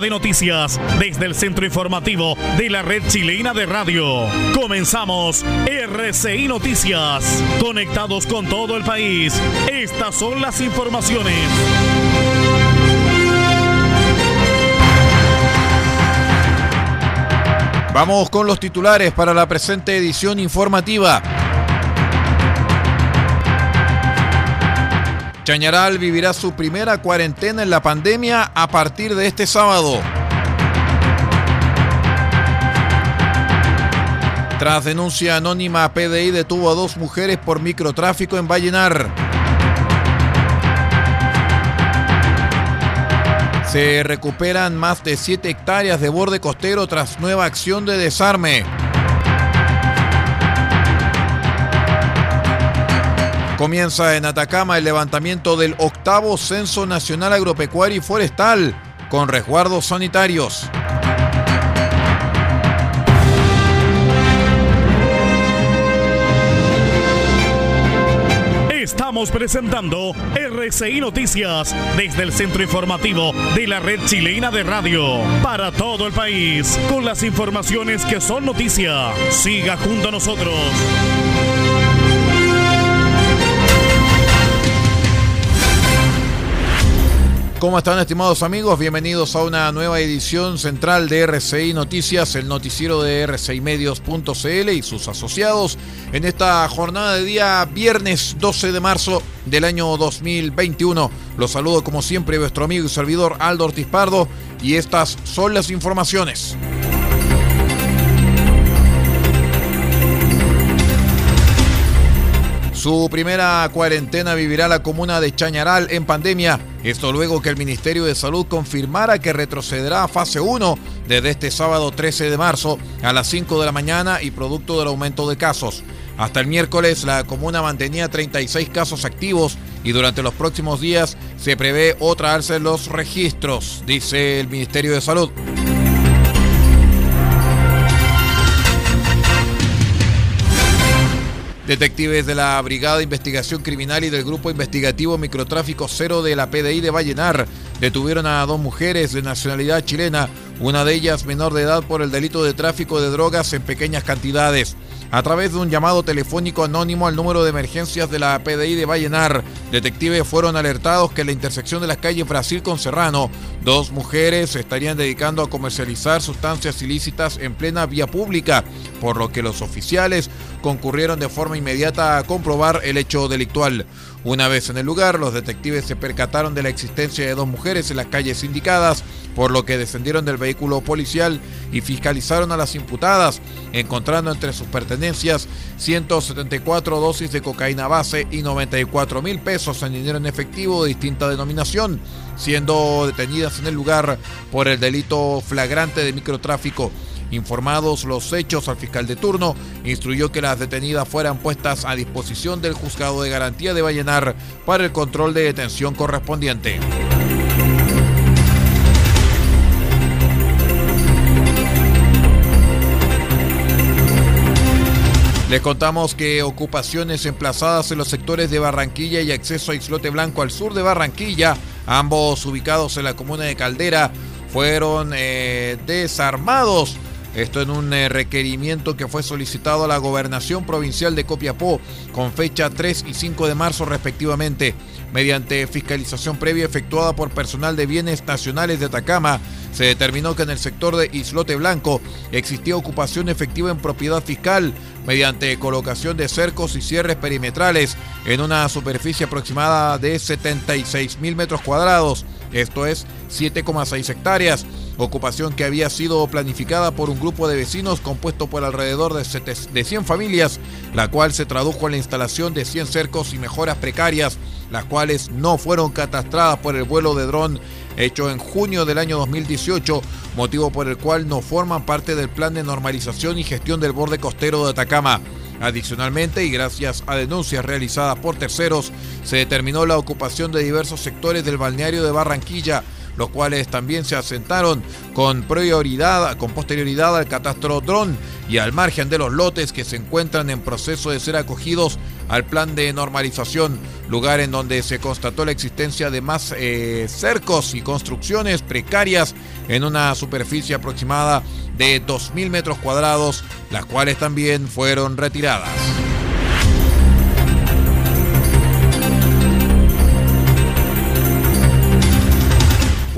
De noticias desde el centro informativo de la red chilena de radio. Comenzamos RCI Noticias. Conectados con todo el país. Estas son las informaciones. Vamos con los titulares para la presente edición informativa. Chañaral vivirá su primera cuarentena en la pandemia a partir de este sábado. Tras denuncia anónima, PDI detuvo a dos mujeres por microtráfico en Vallenar. Se recuperan más de 7 hectáreas de borde costero tras nueva acción de desarme. Comienza en Atacama el levantamiento del octavo Censo Nacional Agropecuario y Forestal con resguardos sanitarios. Estamos presentando RCI Noticias desde el centro informativo de la red chilena de radio para todo el país con las informaciones que son noticia. Siga junto a nosotros. ¿Cómo están estimados amigos? Bienvenidos a una nueva edición central de RCI Noticias, el noticiero de rcimedios.cl y sus asociados en esta jornada de día viernes 12 de marzo del año 2021. Los saludo como siempre vuestro amigo y servidor Aldo Ortiz Pardo y estas son las informaciones. Su primera cuarentena vivirá la comuna de Chañaral en pandemia. Esto luego que el Ministerio de Salud confirmara que retrocederá a fase 1 desde este sábado 13 de marzo a las 5 de la mañana y producto del aumento de casos. Hasta el miércoles la comuna mantenía 36 casos activos y durante los próximos días se prevé otra alza en los registros, dice el Ministerio de Salud. Detectives de la Brigada de Investigación Criminal y del Grupo Investigativo Microtráfico Cero de la PDI de Vallenar detuvieron a dos mujeres de nacionalidad chilena, una de ellas menor de edad por el delito de tráfico de drogas en pequeñas cantidades. A través de un llamado telefónico anónimo al número de emergencias de la PDI de Vallenar, detectives fueron alertados que en la intersección de las calles Brasil con Serrano, dos mujeres se estarían dedicando a comercializar sustancias ilícitas en plena vía pública, por lo que los oficiales concurrieron de forma inmediata a comprobar el hecho delictual. Una vez en el lugar, los detectives se percataron de la existencia de dos mujeres en las calles indicadas, por lo que descendieron del vehículo policial y fiscalizaron a las imputadas, encontrando entre sus pertenencias 174 dosis de cocaína base y 94 mil pesos en dinero en efectivo de distinta denominación, siendo detenidas en el lugar por el delito flagrante de microtráfico. Informados los hechos, al fiscal de turno instruyó que las detenidas fueran puestas a disposición del juzgado de garantía de Vallenar para el control de detención correspondiente. Les contamos que ocupaciones emplazadas en los sectores de Barranquilla y acceso a Islote Blanco al sur de Barranquilla, ambos ubicados en la comuna de Caldera, fueron eh, desarmados esto en un eh, requerimiento que fue solicitado a la gobernación provincial de Copiapó con fecha 3 y 5 de marzo respectivamente. Mediante fiscalización previa efectuada por personal de bienes nacionales de Atacama, se determinó que en el sector de Islote Blanco existía ocupación efectiva en propiedad fiscal mediante colocación de cercos y cierres perimetrales en una superficie aproximada de 76 mil metros cuadrados, esto es 7,6 hectáreas ocupación que había sido planificada por un grupo de vecinos compuesto por alrededor de 100 familias, la cual se tradujo en la instalación de 100 cercos y mejoras precarias, las cuales no fueron catastradas por el vuelo de dron hecho en junio del año 2018, motivo por el cual no forman parte del plan de normalización y gestión del borde costero de Atacama. Adicionalmente, y gracias a denuncias realizadas por terceros, se determinó la ocupación de diversos sectores del balneario de Barranquilla, los cuales también se asentaron con prioridad, con posterioridad al catastro dron y al margen de los lotes que se encuentran en proceso de ser acogidos al plan de normalización, lugar en donde se constató la existencia de más eh, cercos y construcciones precarias en una superficie aproximada de 2.000 metros cuadrados, las cuales también fueron retiradas.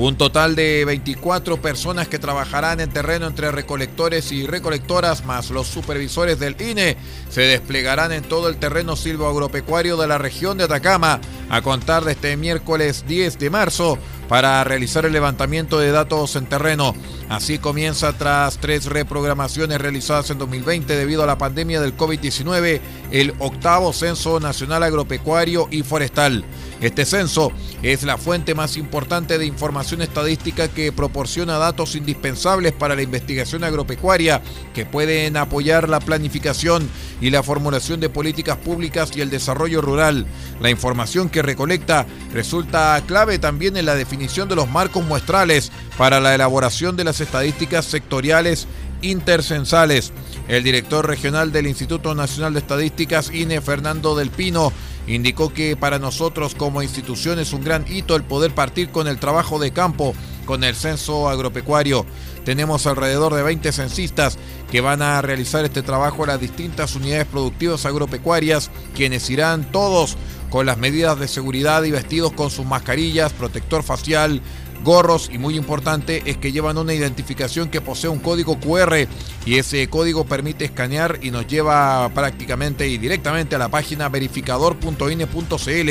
Un total de 24 personas que trabajarán en terreno entre recolectores y recolectoras, más los supervisores del INE, se desplegarán en todo el terreno silvoagropecuario de la región de Atacama a contar de este miércoles 10 de marzo para realizar el levantamiento de datos en terreno. Así comienza tras tres reprogramaciones realizadas en 2020 debido a la pandemia del COVID-19 el octavo Censo Nacional Agropecuario y Forestal. Este censo es la fuente más importante de información estadística que proporciona datos indispensables para la investigación agropecuaria que pueden apoyar la planificación y la formulación de políticas públicas y el desarrollo rural. La información que recolecta resulta clave también en la definición de los marcos muestrales para la elaboración de las estadísticas sectoriales intercensales. El director regional del Instituto Nacional de Estadísticas, INE Fernando del Pino, indicó que para nosotros como institución es un gran hito el poder partir con el trabajo de campo, con el censo agropecuario. Tenemos alrededor de 20 censistas que van a realizar este trabajo en las distintas unidades productivas agropecuarias, quienes irán todos con las medidas de seguridad y vestidos con sus mascarillas, protector facial, gorros y muy importante es que llevan una identificación que posee un código QR y ese código permite escanear y nos lleva prácticamente y directamente a la página verificador.ine.cl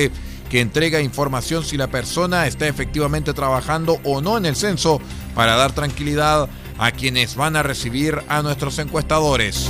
que entrega información si la persona está efectivamente trabajando o no en el censo para dar tranquilidad a quienes van a recibir a nuestros encuestadores.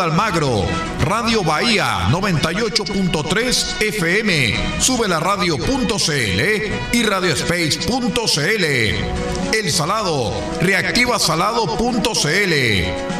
Almagro, Radio Bahía 98.3 FM, sube la radio.cl y radiospace.cl. El Salado, reactivasalado.cl.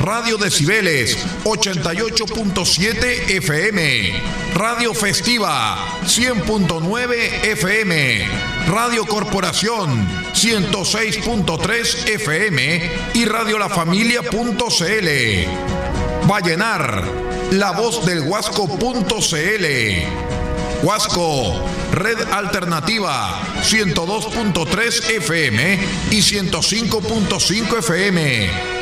Radio Decibeles 88.7 FM, Radio Festiva 100.9 FM, Radio Corporación 106.3 FM y Radio La Familia.cl. Vallenar, la voz del Huasco.cl. Huasco, Red Alternativa 102.3 FM y 105.5 FM.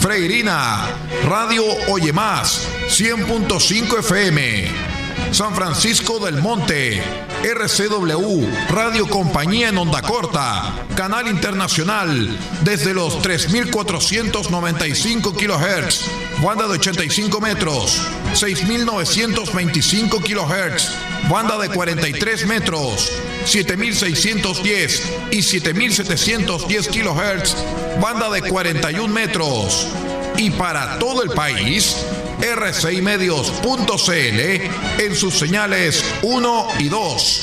Freirina, Radio Oye Más 100.5 FM. San Francisco del Monte, RCW, Radio Compañía en Onda Corta, Canal Internacional, desde los 3.495 kHz, banda de 85 metros, 6.925 kHz, banda de 43 metros, 7.610 y 7.710 kHz, banda de 41 metros. Y para todo el país, rcimedios.cl en sus señales 1 y 2.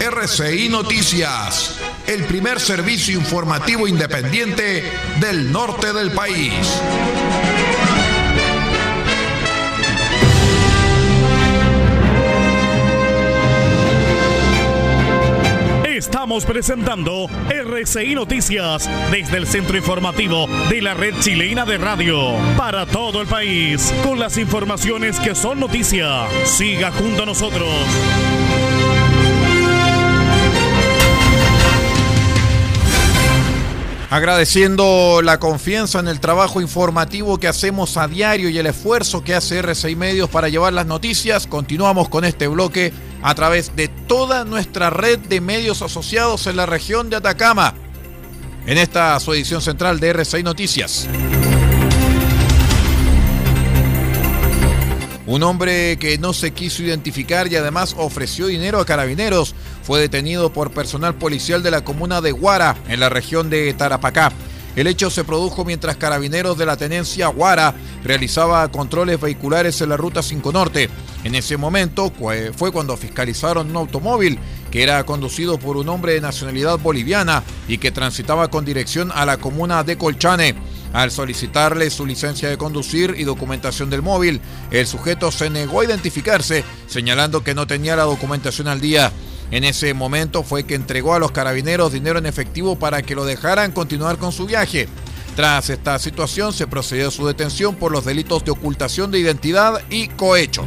RCI Noticias, el primer servicio informativo independiente del norte del país. Estamos presentando RCI Noticias desde el centro informativo de la red chilena de radio para todo el país con las informaciones que son noticia. Siga junto a nosotros. Agradeciendo la confianza en el trabajo informativo que hacemos a diario y el esfuerzo que hace RCI Medios para llevar las noticias, continuamos con este bloque a través de toda nuestra red de medios asociados en la región de Atacama. En esta su edición central de RCI Noticias. Un hombre que no se quiso identificar y además ofreció dinero a carabineros fue detenido por personal policial de la comuna de Guara, en la región de Tarapacá. El hecho se produjo mientras carabineros de la tenencia Guara realizaba controles vehiculares en la ruta 5 Norte. En ese momento fue cuando fiscalizaron un automóvil que era conducido por un hombre de nacionalidad boliviana y que transitaba con dirección a la comuna de Colchane. Al solicitarle su licencia de conducir y documentación del móvil, el sujeto se negó a identificarse, señalando que no tenía la documentación al día. En ese momento fue que entregó a los carabineros dinero en efectivo para que lo dejaran continuar con su viaje. Tras esta situación se procedió a su detención por los delitos de ocultación de identidad y cohecho.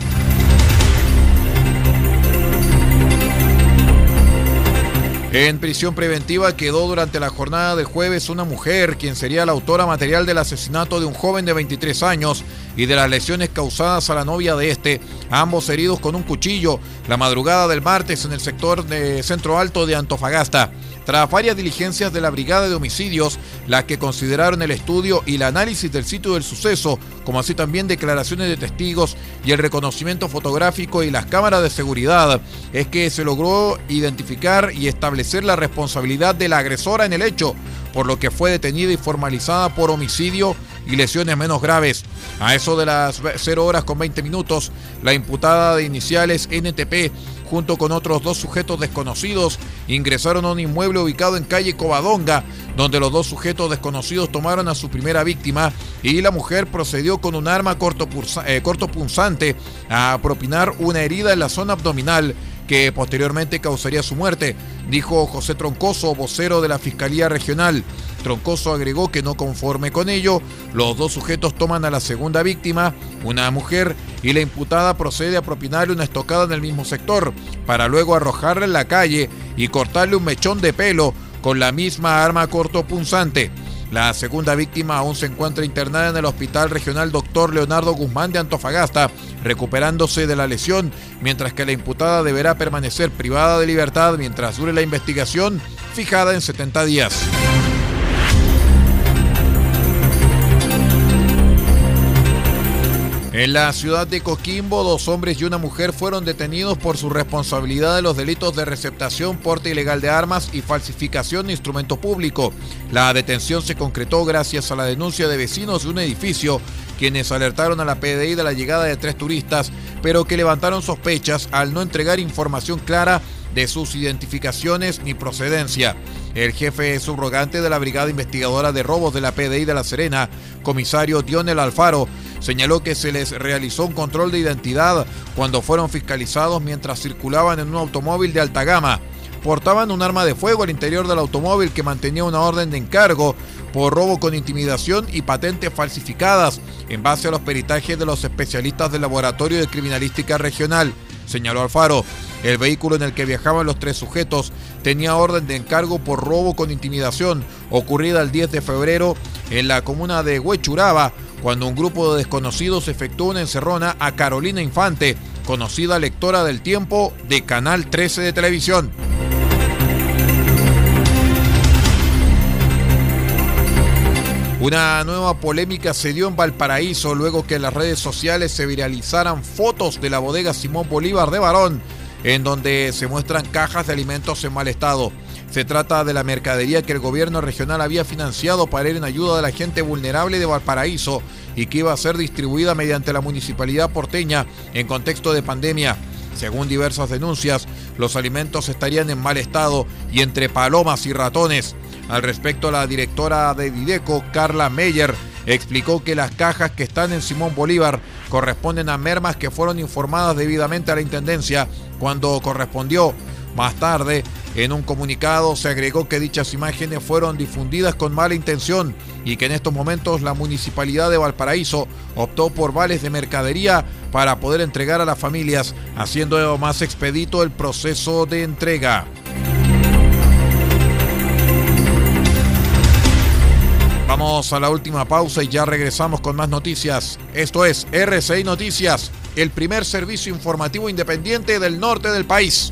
En prisión preventiva quedó durante la jornada de jueves una mujer, quien sería la autora material del asesinato de un joven de 23 años y de las lesiones causadas a la novia de este, ambos heridos con un cuchillo, la madrugada del martes en el sector de Centro Alto de Antofagasta. Tras varias diligencias de la Brigada de Homicidios, las que consideraron el estudio y el análisis del sitio del suceso, como así también declaraciones de testigos y el reconocimiento fotográfico y las cámaras de seguridad, es que se logró identificar y establecer la responsabilidad de la agresora en el hecho, por lo que fue detenida y formalizada por homicidio y lesiones menos graves. A eso de las 0 horas con 20 minutos, la imputada de iniciales NTP junto con otros dos sujetos desconocidos, ingresaron a un inmueble ubicado en calle Covadonga, donde los dos sujetos desconocidos tomaron a su primera víctima y la mujer procedió con un arma eh, cortopunzante a propinar una herida en la zona abdominal que posteriormente causaría su muerte, dijo José Troncoso, vocero de la Fiscalía Regional. Troncoso agregó que no conforme con ello, los dos sujetos toman a la segunda víctima, una mujer, y la imputada procede a propinarle una estocada en el mismo sector, para luego arrojarla en la calle y cortarle un mechón de pelo con la misma arma cortopunzante. La segunda víctima aún se encuentra internada en el Hospital Regional Dr. Leonardo Guzmán de Antofagasta, recuperándose de la lesión, mientras que la imputada deberá permanecer privada de libertad mientras dure la investigación fijada en 70 días. En la ciudad de Coquimbo, dos hombres y una mujer fueron detenidos por su responsabilidad de los delitos de receptación, porte ilegal de armas y falsificación de instrumento público. La detención se concretó gracias a la denuncia de vecinos de un edificio, quienes alertaron a la PDI de la llegada de tres turistas, pero que levantaron sospechas al no entregar información clara de sus identificaciones ni procedencia. El jefe subrogante de la Brigada Investigadora de Robos de la PDI de La Serena, comisario Dionel Alfaro, señaló que se les realizó un control de identidad cuando fueron fiscalizados mientras circulaban en un automóvil de alta gama. Portaban un arma de fuego al interior del automóvil que mantenía una orden de encargo por robo con intimidación y patentes falsificadas en base a los peritajes de los especialistas del Laboratorio de Criminalística Regional, señaló Alfaro. El vehículo en el que viajaban los tres sujetos tenía orden de encargo por robo con intimidación ocurrida el 10 de febrero en la comuna de Huechuraba, cuando un grupo de desconocidos efectuó una encerrona a Carolina Infante, conocida lectora del tiempo de Canal 13 de televisión. Una nueva polémica se dio en Valparaíso luego que en las redes sociales se viralizaran fotos de la bodega Simón Bolívar de Barón, en donde se muestran cajas de alimentos en mal estado. Se trata de la mercadería que el gobierno regional había financiado para ir en ayuda de la gente vulnerable de Valparaíso y que iba a ser distribuida mediante la municipalidad porteña en contexto de pandemia. Según diversas denuncias, los alimentos estarían en mal estado y entre palomas y ratones. Al respecto, la directora de Dideco, Carla Meyer, explicó que las cajas que están en Simón Bolívar corresponden a mermas que fueron informadas debidamente a la Intendencia cuando correspondió. Más tarde, en un comunicado se agregó que dichas imágenes fueron difundidas con mala intención y que en estos momentos la municipalidad de Valparaíso optó por vales de mercadería para poder entregar a las familias, haciendo más expedito el proceso de entrega. Vamos a la última pausa y ya regresamos con más noticias. Esto es RCI Noticias, el primer servicio informativo independiente del norte del país.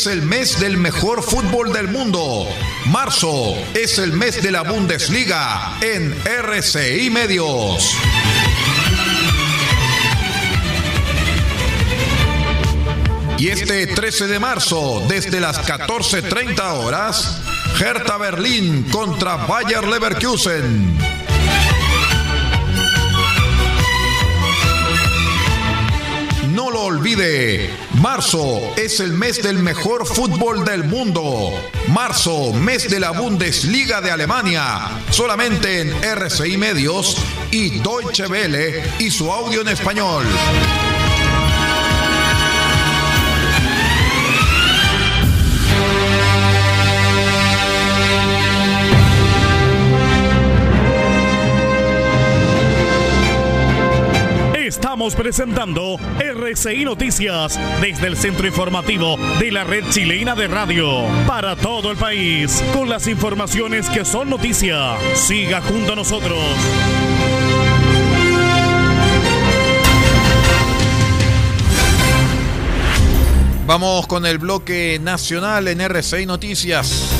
Es el mes del mejor fútbol del mundo. Marzo es el mes de la Bundesliga en RCI Medios. Y este 13 de marzo, desde las 14.30 horas, Hertha Berlín contra Bayer Leverkusen. No lo olvide, marzo es el mes del mejor fútbol del mundo. Marzo, mes de la Bundesliga de Alemania. Solamente en RCI Medios y Deutsche Welle y su audio en español. Estamos presentando RCI Noticias desde el centro informativo de la red chilena de radio para todo el país con las informaciones que son noticia. Siga junto a nosotros. Vamos con el bloque nacional en RCI Noticias.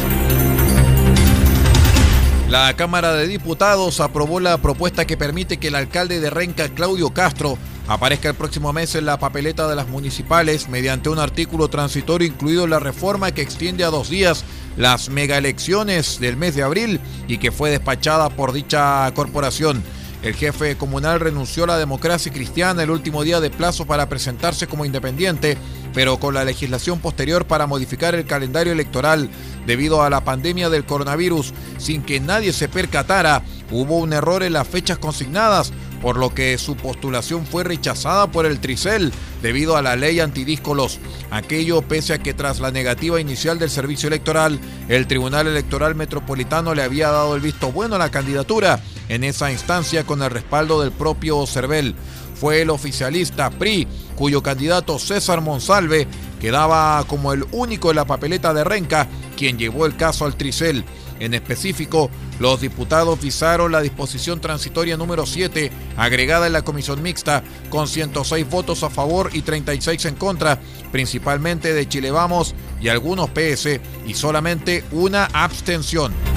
La Cámara de Diputados aprobó la propuesta que permite que el alcalde de Renca, Claudio Castro, aparezca el próximo mes en la papeleta de las municipales mediante un artículo transitorio incluido en la reforma que extiende a dos días las megaelecciones del mes de abril y que fue despachada por dicha corporación. El jefe comunal renunció a la democracia cristiana el último día de plazo para presentarse como independiente, pero con la legislación posterior para modificar el calendario electoral debido a la pandemia del coronavirus, sin que nadie se percatara, hubo un error en las fechas consignadas, por lo que su postulación fue rechazada por el Tricel debido a la ley antidíscolos. Aquello pese a que tras la negativa inicial del servicio electoral, el Tribunal Electoral Metropolitano le había dado el visto bueno a la candidatura en esa instancia con el respaldo del propio Cervel. Fue el oficialista PRI, cuyo candidato César Monsalve quedaba como el único en la papeleta de Renca, quien llevó el caso al Tricel. En específico, los diputados visaron la disposición transitoria número 7, agregada en la comisión mixta, con 106 votos a favor y 36 en contra, principalmente de Chile Vamos y algunos PS, y solamente una abstención.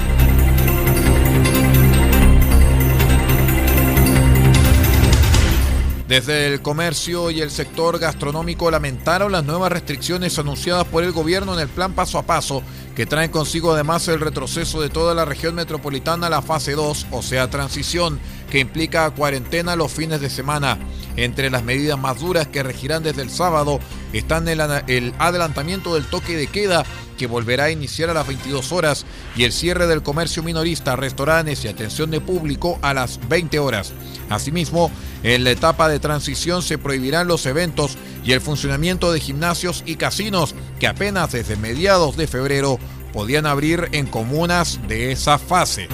Desde el comercio y el sector gastronómico lamentaron las nuevas restricciones anunciadas por el gobierno en el plan paso a paso, que traen consigo además el retroceso de toda la región metropolitana a la fase 2, o sea, transición, que implica cuarentena los fines de semana. Entre las medidas más duras que regirán desde el sábado están el, el adelantamiento del toque de queda que volverá a iniciar a las 22 horas y el cierre del comercio minorista, restaurantes y atención de público a las 20 horas. Asimismo, en la etapa de transición se prohibirán los eventos y el funcionamiento de gimnasios y casinos que apenas desde mediados de febrero podían abrir en comunas de esa fase.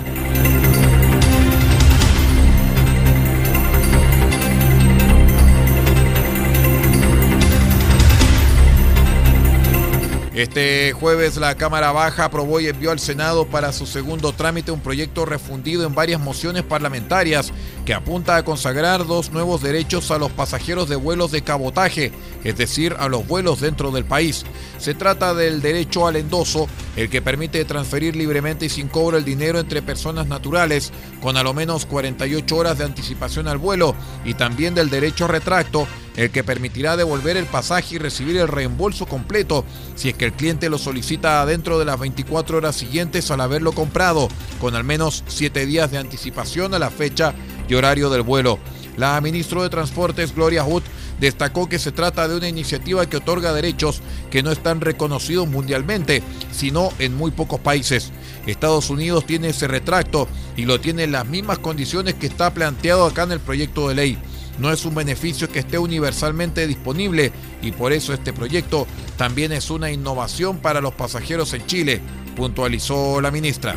Este jueves la Cámara Baja aprobó y envió al Senado para su segundo trámite un proyecto refundido en varias mociones parlamentarias que apunta a consagrar dos nuevos derechos a los pasajeros de vuelos de cabotaje, es decir, a los vuelos dentro del país. Se trata del derecho al endoso, el que permite transferir libremente y sin cobro el dinero entre personas naturales, con a lo menos 48 horas de anticipación al vuelo, y también del derecho retracto, el que permitirá devolver el pasaje y recibir el reembolso completo si es que el cliente lo solicita dentro de las 24 horas siguientes al haberlo comprado, con al menos 7 días de anticipación a la fecha y horario del vuelo. La ministra de Transportes, Gloria Hood, destacó que se trata de una iniciativa que otorga derechos que no están reconocidos mundialmente, sino en muy pocos países. Estados Unidos tiene ese retracto y lo tiene en las mismas condiciones que está planteado acá en el proyecto de ley. No es un beneficio que esté universalmente disponible y por eso este proyecto también es una innovación para los pasajeros en Chile, puntualizó la ministra.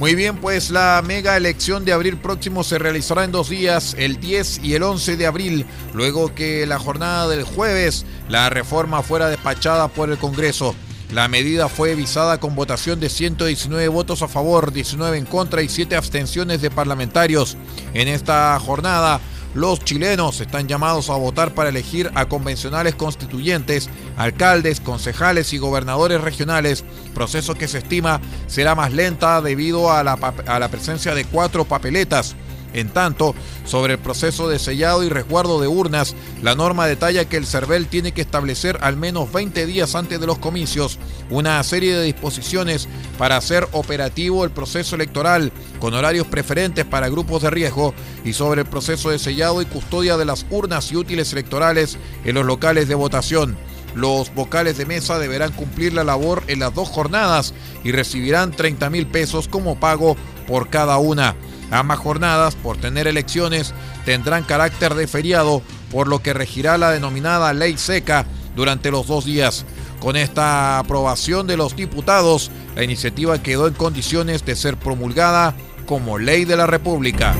Muy bien, pues la mega elección de abril próximo se realizará en dos días, el 10 y el 11 de abril, luego que la jornada del jueves la reforma fuera despachada por el Congreso. La medida fue visada con votación de 119 votos a favor, 19 en contra y 7 abstenciones de parlamentarios. En esta jornada, los chilenos están llamados a votar para elegir a convencionales constituyentes, alcaldes, concejales y gobernadores regionales, proceso que se estima será más lenta debido a la, a la presencia de cuatro papeletas. En tanto, sobre el proceso de sellado y resguardo de urnas, la norma detalla que el CERVEL tiene que establecer al menos 20 días antes de los comicios una serie de disposiciones para hacer operativo el proceso electoral con horarios preferentes para grupos de riesgo y sobre el proceso de sellado y custodia de las urnas y útiles electorales en los locales de votación. Los vocales de mesa deberán cumplir la labor en las dos jornadas y recibirán 30 mil pesos como pago por cada una. Ambas jornadas, por tener elecciones, tendrán carácter de feriado, por lo que regirá la denominada ley seca durante los dos días. Con esta aprobación de los diputados, la iniciativa quedó en condiciones de ser promulgada como ley de la República.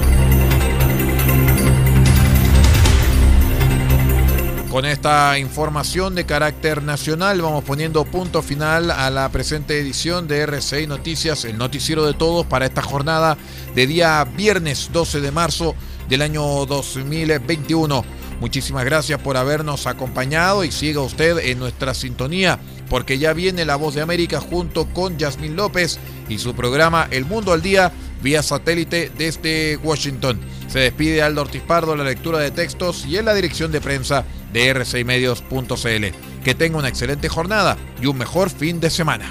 Con esta información de carácter nacional vamos poniendo punto final a la presente edición de RCI Noticias, el noticiero de todos para esta jornada de día viernes 12 de marzo del año 2021. Muchísimas gracias por habernos acompañado y siga usted en nuestra sintonía porque ya viene La Voz de América junto con Yasmín López y su programa El Mundo al Día vía satélite desde Washington. Se despide Aldo Ortiz Pardo la lectura de textos y en la dirección de prensa de r6medios.cl. Que tenga una excelente jornada y un mejor fin de semana.